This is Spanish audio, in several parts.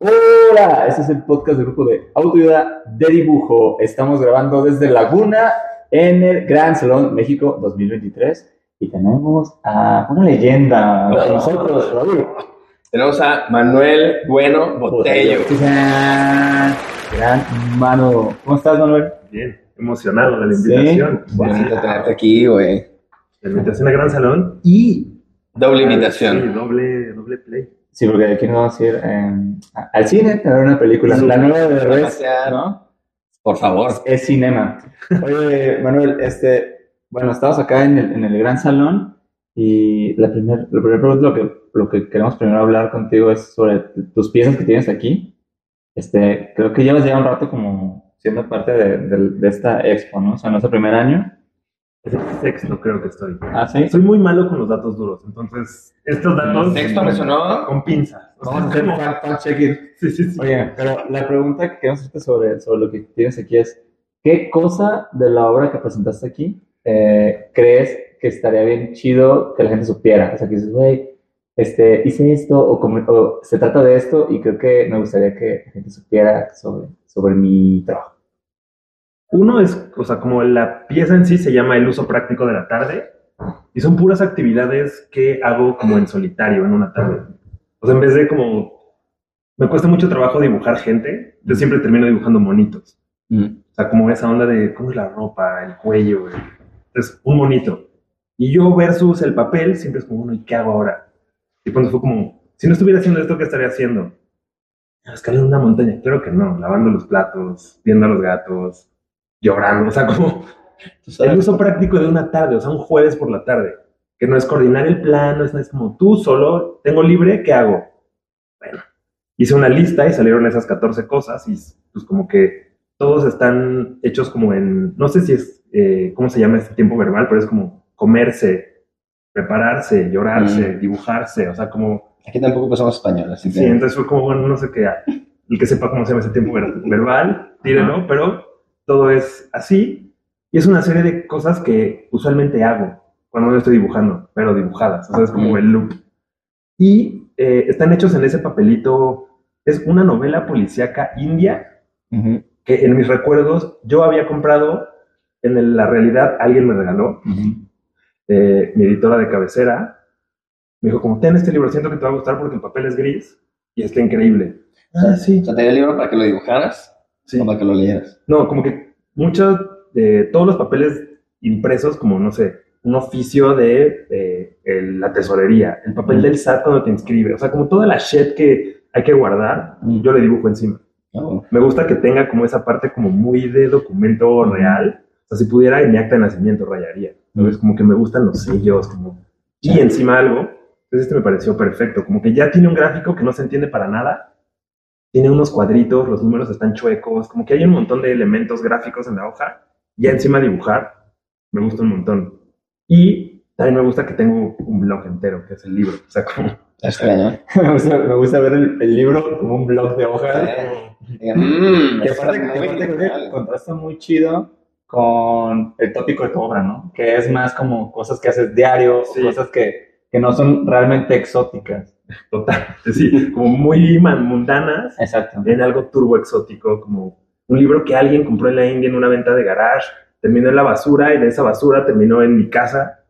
Hola, este es el podcast del grupo de autoayuda de dibujo. Estamos grabando desde Laguna en el Gran Salón México 2023 y tenemos a una leyenda con nosotros, Raúl. Tenemos a Manuel Bueno Botello. Gran mano. ¿Cómo estás, Manuel? Bien, emocionado de la invitación. Sí, bonito tenerte aquí, güey. La invitación a Gran Salón y... Doble invitación. Sí, doble, doble play. Sí, porque aquí nos vamos a ir eh, al cine a ver una película. La nueva de Res, ¿no? Por favor. Es cinema. Oye, Manuel, este, bueno, estamos acá en el, en el gran salón y la primera primer pregunta, lo que, lo que queremos primero hablar contigo es sobre tus piezas que tienes aquí. Este, creo que llevas ya un rato como siendo parte de, de, de esta expo, ¿no? O sea, no es el primer año. Es el sexto, creo que estoy. Ah, sí. Soy muy malo con los datos duros, entonces estos datos. Sexto me sonó. Con pinzas. O sea, Vamos a hacer. Sí, sí, sí. Oye, pero la pregunta que queremos hacerte sobre, sobre lo que tienes aquí es, ¿qué cosa de la obra que presentaste aquí eh, crees que estaría bien chido que la gente supiera? O sea, que dices, güey, este, hice esto o, como- o se trata de esto y creo que me gustaría que la gente supiera sobre, sobre mi trabajo. Uno es, o sea, como la pieza en sí se llama el uso práctico de la tarde y son puras actividades que hago como en solitario en una tarde. O sea, en vez de como me cuesta mucho trabajo dibujar gente, yo siempre termino dibujando monitos. O sea, como esa onda de cómo es la ropa, el cuello. Entonces, un monito. Y yo versus el papel siempre es como, bueno, ¿y qué hago ahora? Y cuando fue como, si no estuviera haciendo esto, ¿qué estaría haciendo? Escalando una montaña. Claro que no, lavando los platos, viendo a los gatos, llorando, o sea, como el uso práctico de una tarde, o sea, un jueves por la tarde, que no es coordinar el plan, no es, no es como tú solo, tengo libre, ¿qué hago? Bueno, hice una lista y salieron esas 14 cosas y pues como que todos están hechos como en, no sé si es, eh, ¿cómo se llama este tiempo verbal? Pero es como comerse, prepararse, llorarse, dibujarse, o sea, como Aquí tampoco pasamos español, así que. Sí, entonces fue como, bueno, no sé qué, el que sepa cómo se llama ese tiempo ver- verbal, tírenlo, pero todo es así. Y es una serie de cosas que usualmente hago cuando no estoy dibujando, pero dibujadas, o sea, es como el loop. Y eh, están hechos en ese papelito, es una novela policíaca india Ujú, que en mis recuerdos yo había comprado, en el- la realidad alguien me regaló, eh, mi editora de cabecera, me dijo como, ten este libro, siento que te va a gustar porque el papel es gris y está increíble. Ah, sí. O sea, te di el libro para que lo dibujaras Sí. para que lo leyeras. No, como que muchos de todos los papeles impresos, como no sé, un oficio de eh, el- la tesorería, el papel del SAT cuando te inscribe, o sea, como toda la shit que hay que guardar, yo le dibujo encima. Bueno. Me gusta que tenga como esa parte como muy de documento real. O sea, si pudiera en mi acta de nacimiento rayaría. Entonces, como que me gustan los sellos, como... Y encima algo. Entonces, este me pareció perfecto. Como que ya tiene un gráfico que no se entiende para nada. Tiene unos cuadritos, los números están chuecos. Como que hay un montón de elementos gráficos en la hoja. Ya encima dibujar, me gusta un montón. Y también me gusta que tengo un blog entero, que es el libro. O sea, como... Extraño. me, gusta, me gusta ver el, el libro como un blog de hojas. Mm, Que aparte, que contrasta muy chido con el tópico de tu obra, ¿no? Que es más como cosas que haces diario, Sí. cosas que, que no son realmente exóticas. Total. Sí, como muy mundanas. Exacto. en algo turbo exótico, como un libro que alguien compró en la India en una venta de garage, terminó en la basura y de esa basura terminó en mi casa.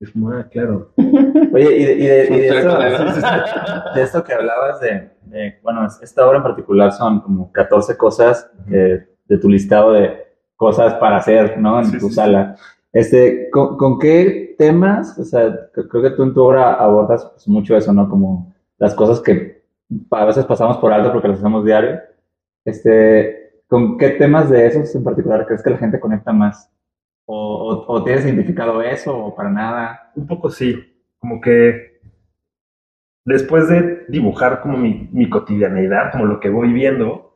Es como, ah, claro. Oye, y de, y de- y de esto, acordando. de esto que hablabas de, de- bueno, esta obra en particular son como 14 cosas eh, de tu listado de cosas para hacer, ¿no? En Sí, tu sí, sala. Este, ¿con, con qué temas? O sea, creo que tú en tu obra abordas pues, mucho eso, ¿no? Como las cosas que a veces pasamos por alto porque las hacemos diario. Este, ¿con qué temas de esos en particular crees que la gente conecta más? ¿O, o, o tienes identificado eso o para nada? Un poco sí, como que después de dibujar como mi, mi cotidianeidad, como lo que voy viendo,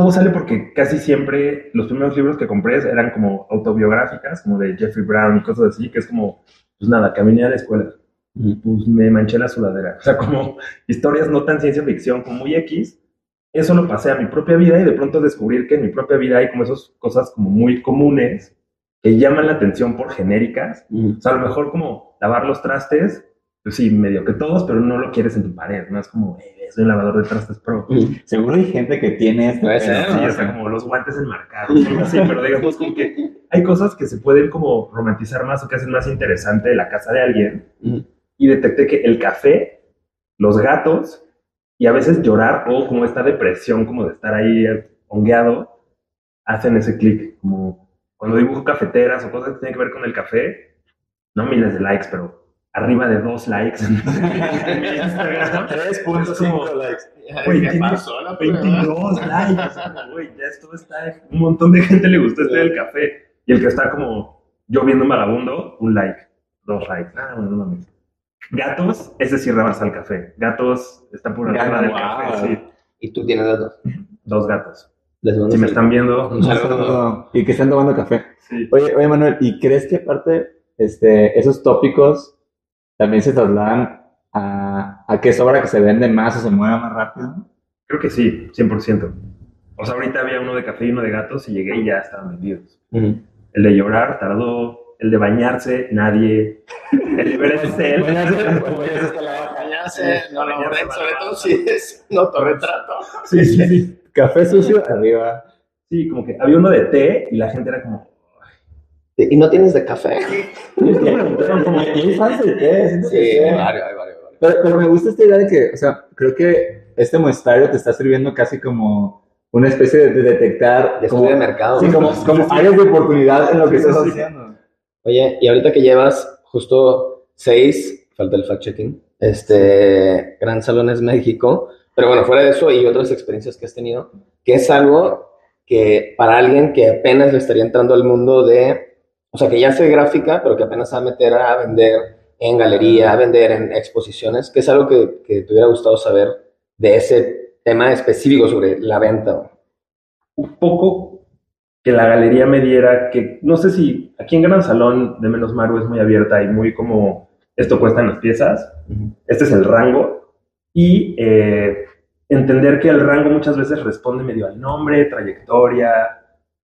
todo sale porque casi siempre los primeros libros que compré eran como autobiográficas, como de Jeffrey Brown y cosas así, que es como, pues nada, caminé a la escuela, pues me manché la sudadera. O sea, como historias no tan ciencia ficción, como muy X. Eso lo pasé a mi propia vida y de pronto descubrir que en mi propia vida hay como esas cosas como muy comunes que llaman la atención por genéricas. O sea, a lo mejor como lavar los trastes pues sí, medio que todos, pero no lo quieres en tu pared, no es como, eh, soy un lavador de trastes pro. Seguro hay gente que tiene esto. Sí, o sea, como los guantes enmarcados, algo así, pero digamos como que hay cosas que se pueden como romantizar más o que hacen más interesante la casa de alguien. Y detecté que el café, los gatos y a veces llorar o como esta depresión, como de estar ahí hongueado, hacen ese clic. Como cuando dibujo cafeteras o cosas que tienen que ver con el café, no miles de likes, pero arriba de dos likes en mi Instagram. Es como, 3.5 likes. Güey, ¿Qué tiene pasó? La primera? 22 likes. Güey, ya esto está. Un montón de gente le gustó este del café. Y el que está como yo viendo un vagabundo, un like. Dos likes. Ah, bueno, no mames. Gatos, ese sí rebasa el café. Gatos está por arriba Gatos, del wow. café, sí. Y tú tienes dos. Dos gatos. Si me están viendo, Un saludo. Y que están tomando café. sí. Oye, oye, Manuel, ¿y crees que aparte este, esos tópicos también se trasladan a, a que es obra que se vende más o se mueva más rápido? Creo que sí, 100%. O sea, ahorita había uno de café y uno de gatos y llegué y ya estaban vendidos. Ujú. El de llorar tardó. El de bañarse, nadie. El de ver el cel. Bañarse, no lo sobre todo si es un autorretrato. Sí, sí, sí. Café sucio arriba. Sí, como que había uno de té y la gente era como. ¿Y no tienes de café? Pero, me gusta esta idea de que, o sea, creo que este muestrario te está sirviendo casi como una especie de, de detectar De como, de mercado. sí, como, como áreas de oportunidad en lo que sí, estás sí. haciendo. Oye, y ahorita que llevas justo seis, falta el fact-checking, este, Gran Salones México, pero bueno, fuera de eso y otras experiencias que has tenido, que es algo que para alguien que apenas le estaría entrando al mundo de, o sea, que ya hace gráfica, pero que apenas se va a meter a vender en galería, a vender en exposiciones, que es algo que, que te hubiera gustado saber de ese tema específico sobre la venta. un poco que la galería me diera que, no sé si aquí en Gran Salón de Menos Maru es muy abierta y muy como esto cuesta en las piezas, este es el rango, y eh, entender que el rango muchas veces responde medio al nombre, trayectoria,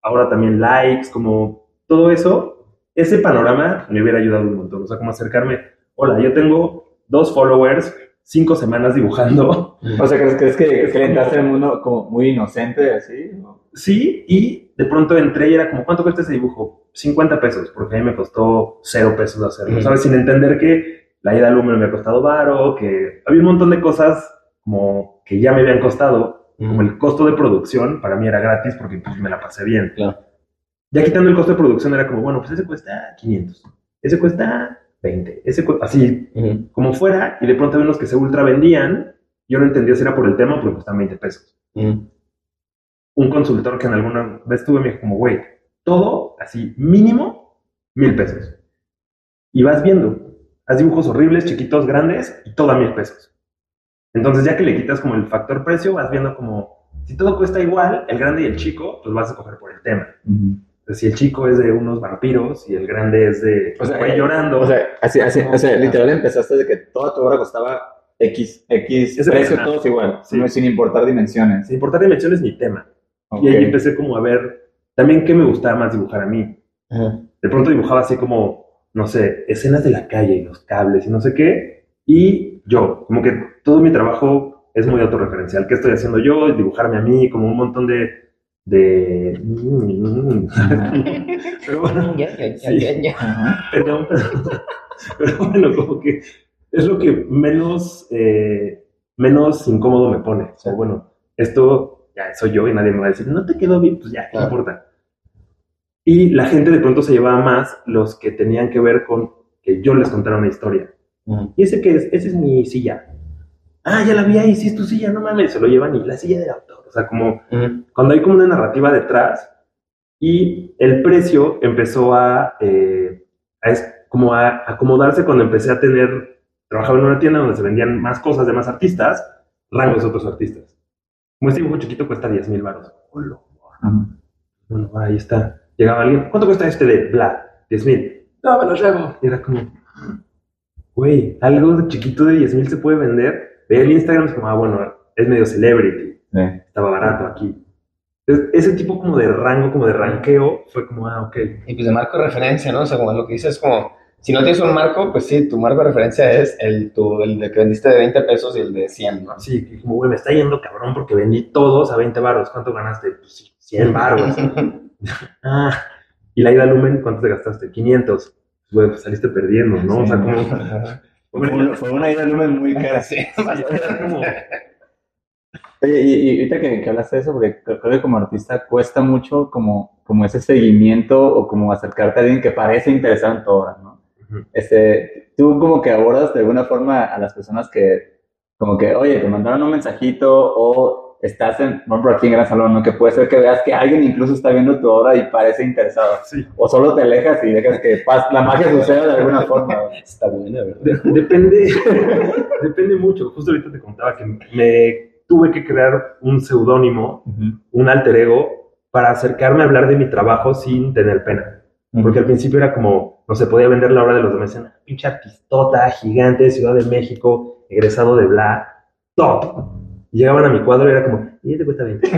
ahora también likes, como todo eso, ese panorama me hubiera ayudado un montón, o sea, como acercarme, hola, yo tengo dos followers, cinco semanas dibujando, O sea, ¿crees, crees que, que le entraste en el mundo como muy inocente, así? Sí, y de pronto entré y era como, ¿cuánto cuesta ese dibujo? 50 pesos, porque a mí me costó cero pesos hacerlo, Ujú. ¿sabes? Sin entender que la ida al me ha costado varo, que había un montón de cosas como que ya me habían costado, como el costo de producción, para mí era gratis porque pues, me la pasé bien. Claro. Ya quitando el costo de producción era como, bueno, pues ese cuesta 500, ese cuesta 20, ese cu- así como fuera, y de pronto había unos que se ultra vendían, yo no entendía si era por el tema o porque costaban 20 pesos un consultor que en alguna vez tuve me dijo como, güey, todo así mínimo mil pesos. Y vas viendo, haz dibujos horribles, chiquitos, grandes, y todo a mil pesos. Entonces ya que le quitas como el factor precio, vas viendo como, si todo cuesta igual, el grande y el chico, pues vas a coger por el tema. Si el chico es de unos vampiros y el grande es de, O sea, güey eh, llorando. O sea, así, así, o sea, literal empezaste de que toda tu obra costaba X, X Ese precio, todos igual, Sí. no- sin importar dimensiones. sin importar dimensiones ni tema. Ok. Y ahí empecé como a ver también qué me gustaba más dibujar a mí. De pronto dibujaba así como, no sé, escenas de la calle y los cables y no sé qué. Y yo, como que todo mi trabajo es muy autorreferencial. ¿Qué estoy haciendo yo? Dibujarme a mí, como un montón de... de... Pero bueno, Sí. perdón, pero, bueno, como que es lo que menos, eh, menos incómodo me pone. O sea, bueno, esto ya soy yo y nadie me va a decir, no te quedó bien, pues ya, ¿qué Claro. importa? Y la gente de pronto se llevaba más los que tenían que ver con que yo les contara una historia. ¿Y ese qué es? Esa es mi silla. Ah, ya la vi ahí, sí es tu silla, no mames, se lo llevan y la silla del autor. O sea, como Ujú. cuando hay como una narrativa detrás y el precio empezó a, eh, a es- como a acomodarse cuando empecé a tener, trabajaba en una tienda donde se vendían más cosas de más artistas, rangos de otros artistas. Como este dibujo chiquito cuesta 10 mil baros. Hola. Ajá. Bueno, ahí está. Llegaba alguien, ¿cuánto cuesta este de bla? 10 mil. No, me lo llevo. Y era como, güey, algo de chiquito de 10 mil se puede vender. Veía el Instagram, es como, ah, bueno, es medio celebrity Sí. estaba barato aquí. Entonces, ese tipo como de rango, como de ranqueo, fue como, ah, ok. Y pues de marco de referencia, ¿no? O sea, como lo que dices, como Si no tienes un marco, pues sí, tu marco de referencia es el, tu, el de que vendiste de 20 pesos y el de 100, ¿no? Sí, como, güey, me está yendo cabrón porque vendí todos a 20 baros. ¿Cuánto ganaste? Pues sí, 100 baros. ah, y la ida al Lumen, ¿cuánto te gastaste? 500. Güey, pues saliste perdiendo, ¿no? O sea, como... Fue una, fue una ida al lumen muy cara. Sí. como... Oye, y, y ahorita que, que hablaste de eso, porque creo que como artista cuesta mucho como, como ese seguimiento o como acercarte a alguien que parece interesado en tu obra, ¿no? Este, tú como que abordas de alguna forma a las personas que, como que, oye, te mandaron un mensajito o estás en, por ejemplo, aquí en Gran Salón, ¿no? Que puede ser que veas que alguien incluso está viendo tu obra y parece interesado. Sí. O solo te alejas y dejas que pas- la magia suceda de alguna forma. Está buena, ¿verdad? De- depende, depende mucho. Justo ahorita te contaba que me tuve que crear un seudónimo, Ujú. un alter ego, para acercarme a hablar de mi trabajo sin tener pena. Porque al principio era como, no se podía vender la obra de los demás. Decían, pinche artistota, gigante, Ciudad de México, egresado de Bla, top. Y llegaban a mi cuadro y era como, y te cuesta 20.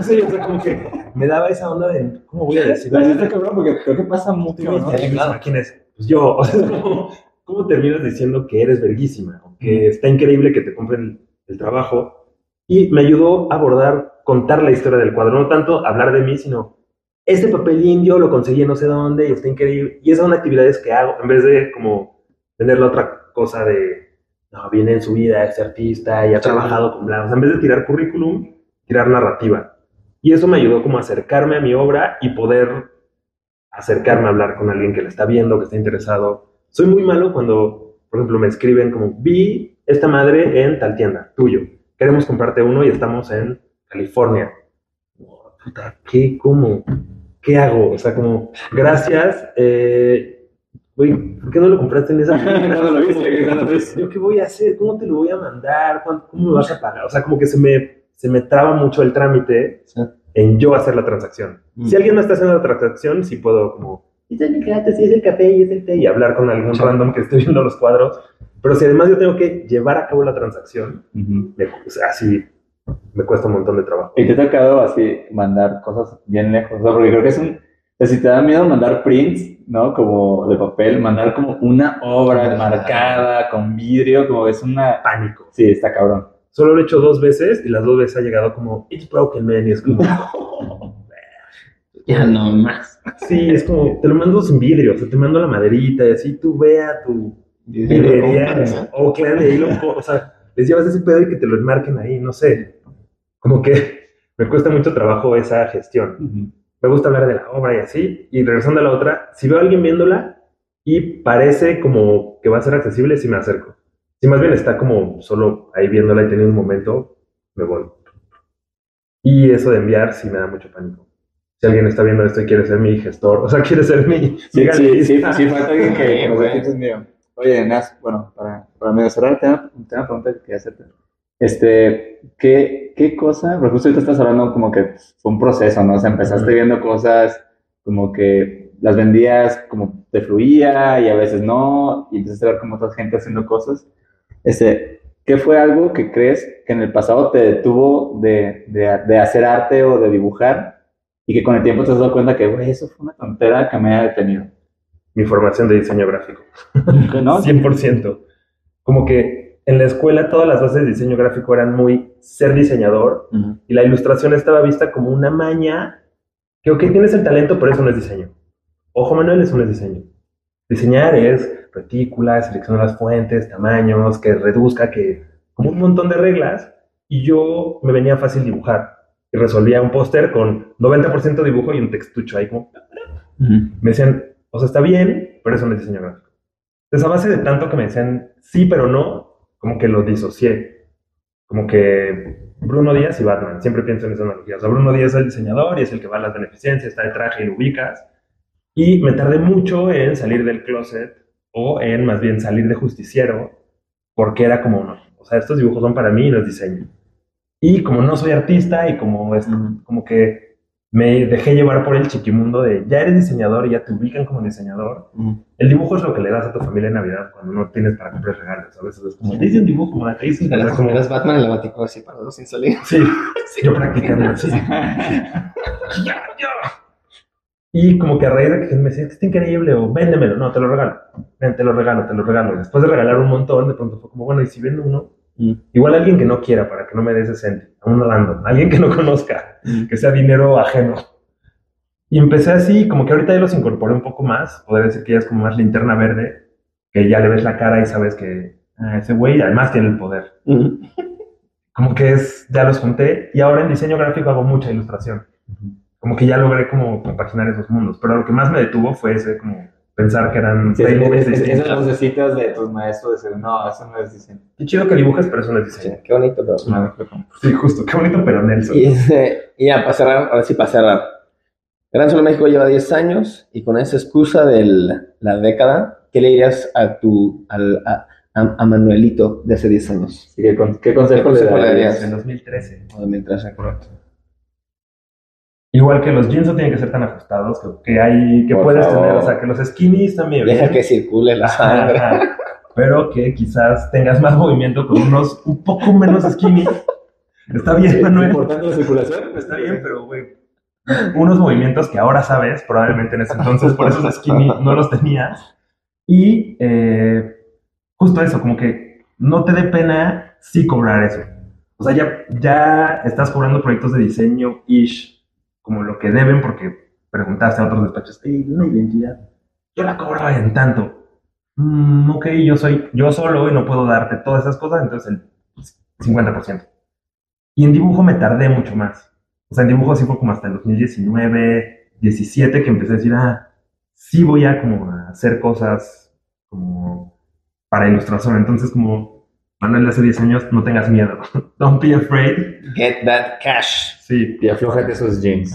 sí, o sea, como que me daba esa onda de, ¿cómo voy a decir? Pero está cabrón porque creo que pasa mucho, ¿no? Claro. ¿Quién es? Pues yo. O sea, es como, ¿cómo terminas diciendo que eres verguísima? O que está increíble que te compren el trabajo. Y me ayudó a abordar, contar la historia del cuadro. No tanto hablar de mí, sino este papel indio lo conseguí no sé dónde y está increíble. Y esas son actividades que hago en vez de como tener la otra cosa de, no, viene en su vida este artista y ha trabajado con bla. O sea, en vez de tirar currículum, tirar narrativa. Y eso me ayudó como a acercarme a mi obra y poder acercarme a hablar con alguien que la está viendo, que está interesado. Soy muy malo cuando, por ejemplo, me escriben como, vi esta madre en tal tienda, tuyo. Queremos comprarte uno y estamos en California. Oh, puta, ¿qué? ¿Cómo? ¿Qué hago? O sea, como, gracias. Eh, güey, ¿por qué no lo compraste en esa? ¿Cuándo lo viste? ¿Cuándo lo viste? ¿Yo qué voy a hacer? ¿Cómo te lo voy a mandar? ¿Cuánto- ¿Cómo me vas a pagar? O sea, como que se me, se me traba mucho el trámite Sí. en yo hacer la transacción. Mm. Si alguien me está haciendo la transacción, sí puedo como, y es el sí es el café y es el té, y hablar con algún Sí. random que esté viendo los cuadros. Pero si además yo tengo que llevar a cabo la transacción, Ujú. me, o sea, así me cuesta un montón de trabajo. ¿Y te ha tocado así mandar cosas bien lejos? O sea, porque creo que es un... o sea, si te da miedo mandar prints, ¿no? Como de papel, mandar como una obra marcada con vidrio, como es una... Pánico. Sí, está cabrón. Solo lo he hecho dos veces y las dos veces ha llegado como, it's broken, man, y es como, Ya no más. sí, es como, te lo mando sin vidrio, o sea, te mando la maderita y así tú ve a tu librería o Oakland y ahí lo, o sea, les llevas ese pedo y que te lo enmarquen ahí, no sé. Como que me cuesta mucho trabajo esa gestión. Ujú. Me gusta hablar de la obra y así. Y regresando a la otra, si veo a alguien viéndola y parece como que va a ser accesible, sí me acerco. Si más bien está como solo ahí viéndola y teniendo un momento, me voy. Y eso de enviar sí me da mucho pánico. Si alguien está viendo esto y quiere ser mi gestor, o sea, quiere ser mi, mi Sí, sí, sí, sí, falta alguien que, mío. Oye, Nas, bueno, para, para medio cerrar, te tengo una pregunta que quería hacerte. Este, ¿qué, ¿qué cosa? Porque justo ahorita estás hablando como que fue un proceso, ¿no? O sea, empezaste viendo cosas como que las vendías como te fluía y a veces no, y empezaste a ver como otra gente haciendo cosas. Este, ¿qué fue algo que crees que en el pasado te detuvo de, de, de hacer arte o de dibujar y que con el tiempo te has dado cuenta que, güey, eso fue una tontera que me ha detenido? Mi formación de diseño gráfico. ¿No? 100%. Como que en la escuela todas las bases de diseño gráfico eran muy ser diseñador Ujú. y la ilustración estaba vista como una maña que, ok, tienes el talento, pero eso no es diseño. Ojo, Manuel, eso no es diseño. Diseñar es retícula, seleccionar las fuentes, tamaños, que reduzca, que como un montón de reglas. Y yo me venía fácil dibujar. Y resolvía un póster con 90% dibujo y un textucho ahí como... Me decían, o sea, está bien, pero eso no es diseño gráfico. Entonces, a base de tanto que me decían sí, pero no, como que lo disocié. Como que Bruno Díaz y Batman, siempre pienso en esa analogía. O sea, Bruno Díaz es el diseñador y es el que va a las beneficencias, está de traje y lo ubicas. Y me tardé mucho en salir del closet o en más bien salir de justiciero porque era como, no, o sea, estos dibujos son para mí y no es diseño. Y como no soy artista y como, es, como que me dejé llevar por el chiquimundo de ya eres diseñador y ya te ubican como diseñador. El dibujo es lo que le das a tu familia en Navidad cuando no tienes para comprar regalos. A veces es como, te hice un dibujo, como te hice. Eras, como, eras Batman en la Batico así parado sin salir. sí, yo practicando así. Ya, ya. Y como que a raíz de que me decía, está increíble, o véndemelo, no, te lo regalo, Ven, te lo regalo, te lo regalo. Después de regalar un montón, de pronto fue como, bueno, y si vendo uno, Mm. igual alguien que no quiera, para que no me dé ese cent, a un random, alguien que no conozca, Mm. que sea dinero ajeno. Y empecé así, como que ahorita ya los incorporé un poco más, podría decir que ya es como más linterna verde, que ya le ves la cara y sabes que ah, ese güey además tiene el poder. Mm. Como que es, ya los junté, y ahora en diseño gráfico hago mucha ilustración. Como que ya logré como compaginar esos mundos, pero lo que más me detuvo fue ese como pensar que eran Sí, es- es- esas vocecitas de tus maestros de no, eso no es diseño. Qué chido que dibujes, pero eso no es Sí, diseño. qué bonito, pero... No, Sí, justo, qué bonito, pero Nelson. Y, y ya, para cerrar, ahora sí, para cerrar. Gran Solo México lleva 10 años y con esa excusa de la década, ¿qué le dirías a tu, al, a, Manuelito de hace 10 años? Sí, ¿qué, con- qué consejo ¿Qué le consejo le darías? En 2013. O de mientras, correcto. Igual que los jeans no tienen que ser tan ajustados, que, que hay, que Por puedes favor. tener, o sea, que los skinnies también. Deja que circule la sangre. ajá. Pero que quizás tengas más movimiento con unos un poco menos skinny. Está bien, ¿Es Manuel. importante la circulación? Está bien, pero, güey, unos movimientos que ahora sabes, probablemente en ese entonces, por esos skinny no los tenías. Y eh, justo eso, como que no te dé pena sí cobrar eso. O sea, ya, ya estás cobrando proyectos de diseño-ish como lo que deben porque preguntaste a otros despachos, hey, una identidad, yo la cobro en tanto. Mm, ok, yo soy yo solo y no puedo darte todas esas cosas, entonces el 50%. Y en dibujo me tardé mucho más. O sea, en dibujo sí fue como hasta el 2019, 17 que empecé a decir, ah, sí voy a como hacer cosas como para ilustración. Entonces como Manuel de hace 10 años, no tengas miedo. Don't be afraid. Get that cash. Sí. Y aflójate esos jeans.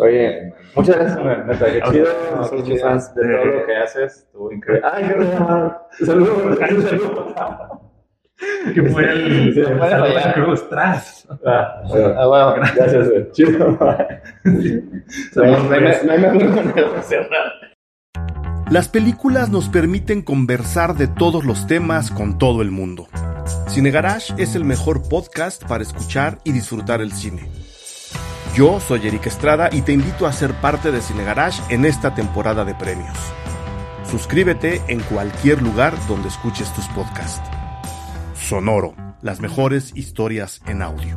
Oye, muchas gracias, neta, qué chido. No, Somos qué fans de todo lo que haces. Estuvo increíble. ¡Ay, qué raro! Saludos, saludos. Que fue el Sí, el puede Santa fallar. Cruz, tras. Ah, bueno, Ah, bueno. Gracias, güey. Chido. No hay- no hay- no hay mejor manera cerrar. Las películas nos permiten conversar de todos los temas con todo el mundo. Cine Garage es el mejor podcast para escuchar y disfrutar el cine. Yo soy Eric Estrada y te invito a ser parte de Cine Garage en esta temporada de premios. Suscríbete en cualquier lugar donde escuches tus podcasts. Sonoro, las mejores historias en audio.